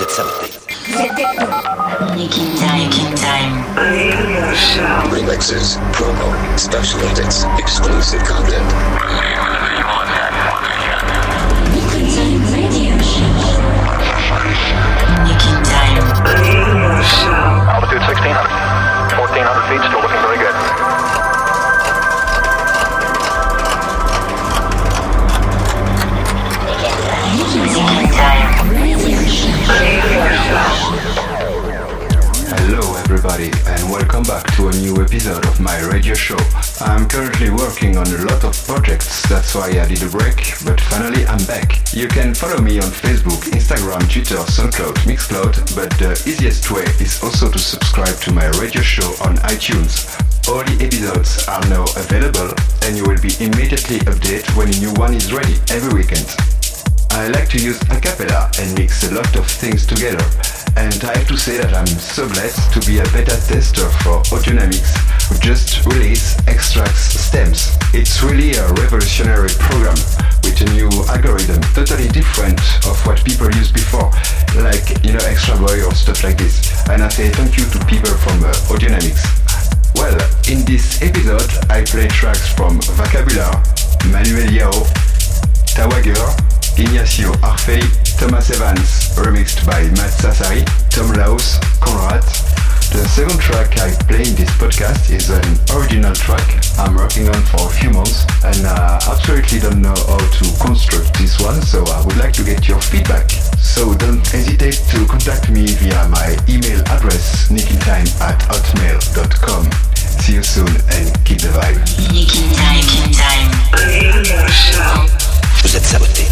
Vous êtes saboté. Making time, making time. Remixes, promo, special edits, exclusive content. Making time. Altitude 1600. 1400 feet, still looking very good. Everybody and welcome back to a new episode of my radio show. I'm currently working on a lot of projects, that's why I did a break, but finally I'm back. You can follow me on Facebook, Instagram, Twitter, SoundCloud, Mixcloud, but the easiest way is also to subscribe to my radio show on iTunes. All the episodes are now available and you will be immediately updated when a new one is ready every weekend. I like to use a cappella and mix a lot of things together. And I have to say that I'm so blessed to be a beta tester for Audionamix, who just released Xtrax Stems. It's really a revolutionary program with a new algorithm, totally different of what people used before, like, you know, Extra Boy or stuff like this. And I say thank you to people from uh. Well, in this episode, I play tracks from Vakabular, Manuel Yao, Tawa Girl, Ignacio Arfeli, Thomas Evans, remixed by Matt Sassari, Tom Laws, Konrad. The second track I play in this podcast is an original track I'm working on for a few months and uh, absolutely don't know how to construct this one, so I would like to get your feedback. So don't hesitate to contact me via my email address nickintime at hotmail.com. See you soon and keep the vibe. Making time, making time. Vous êtes saboté.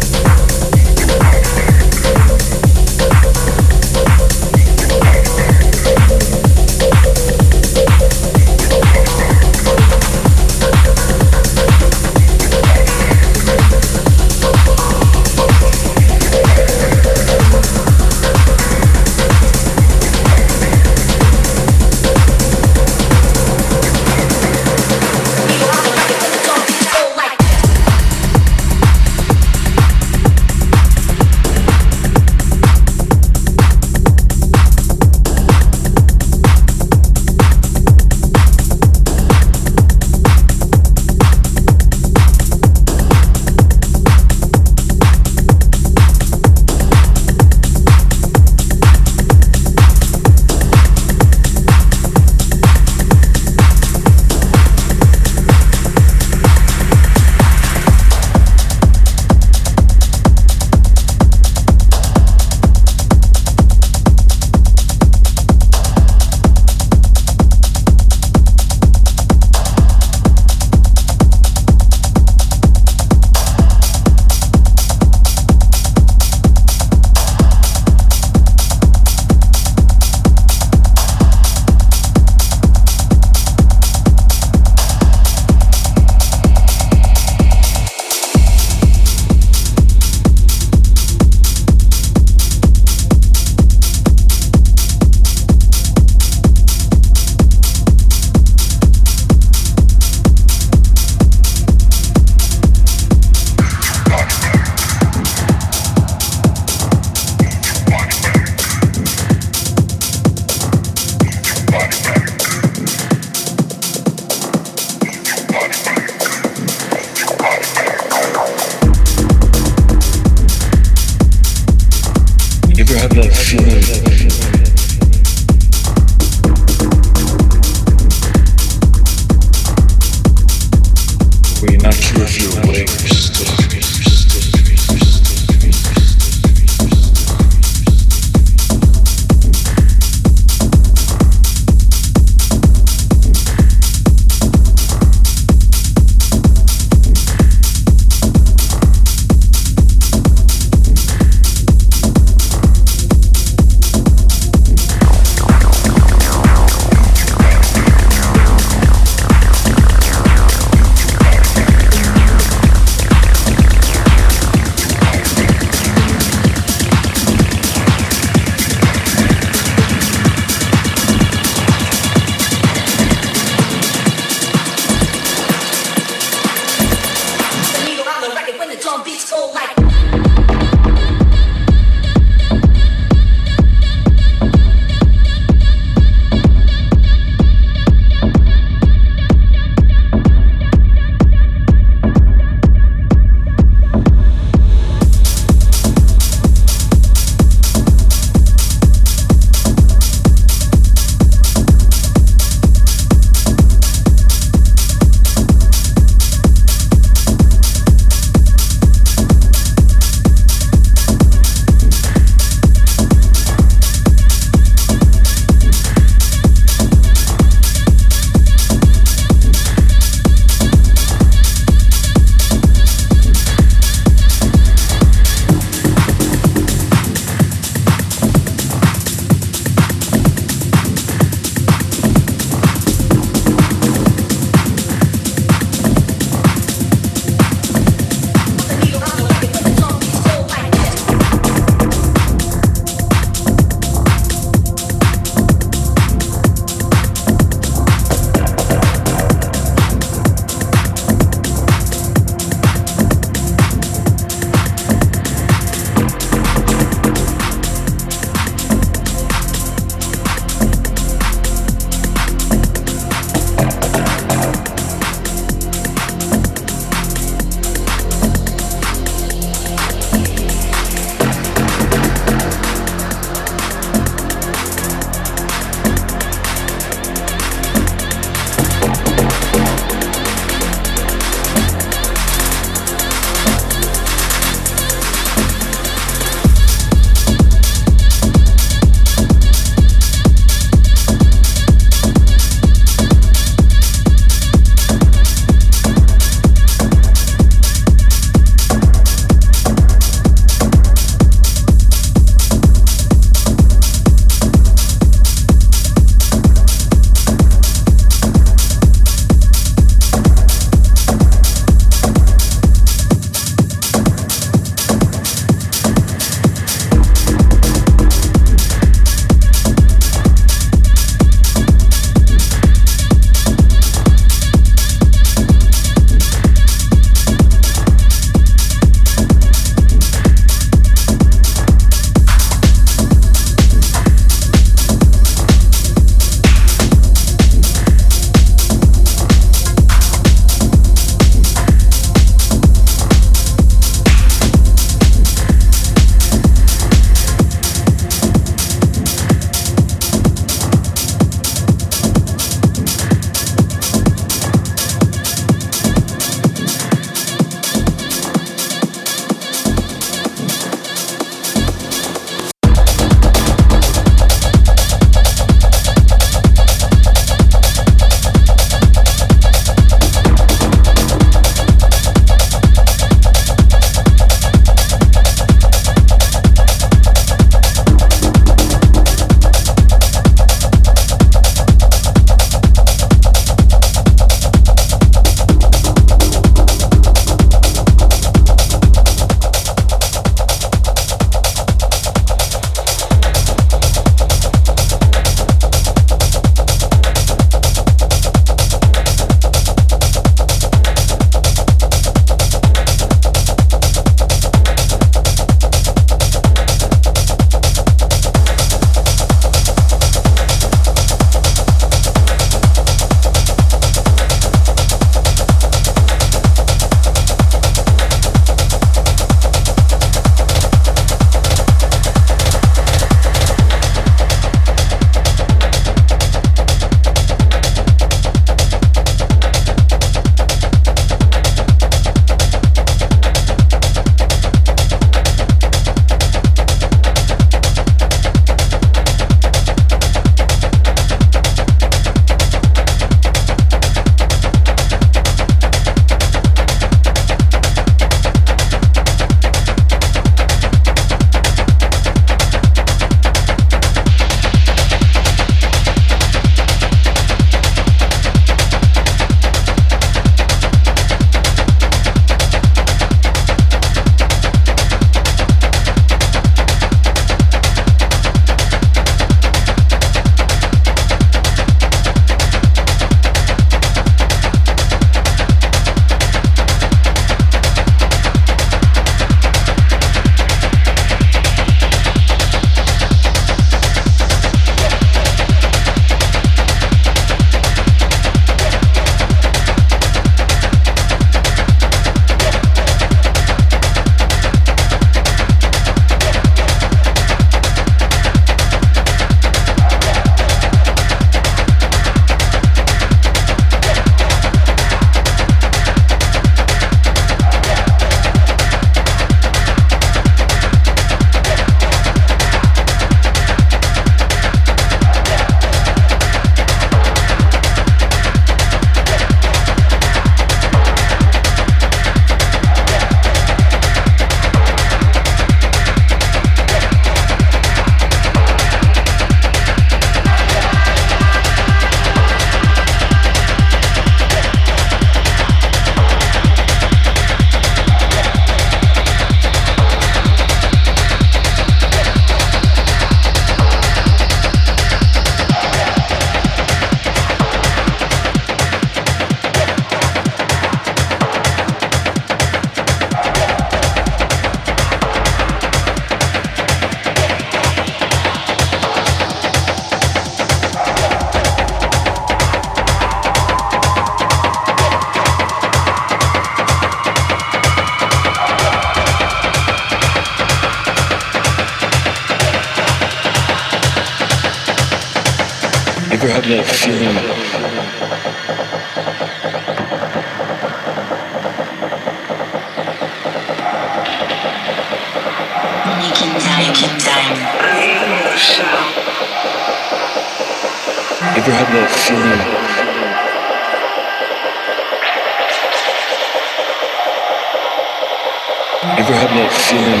Ever have that feeling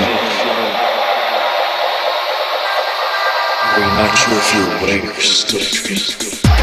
where you're not sure if you're awake or still dreaming?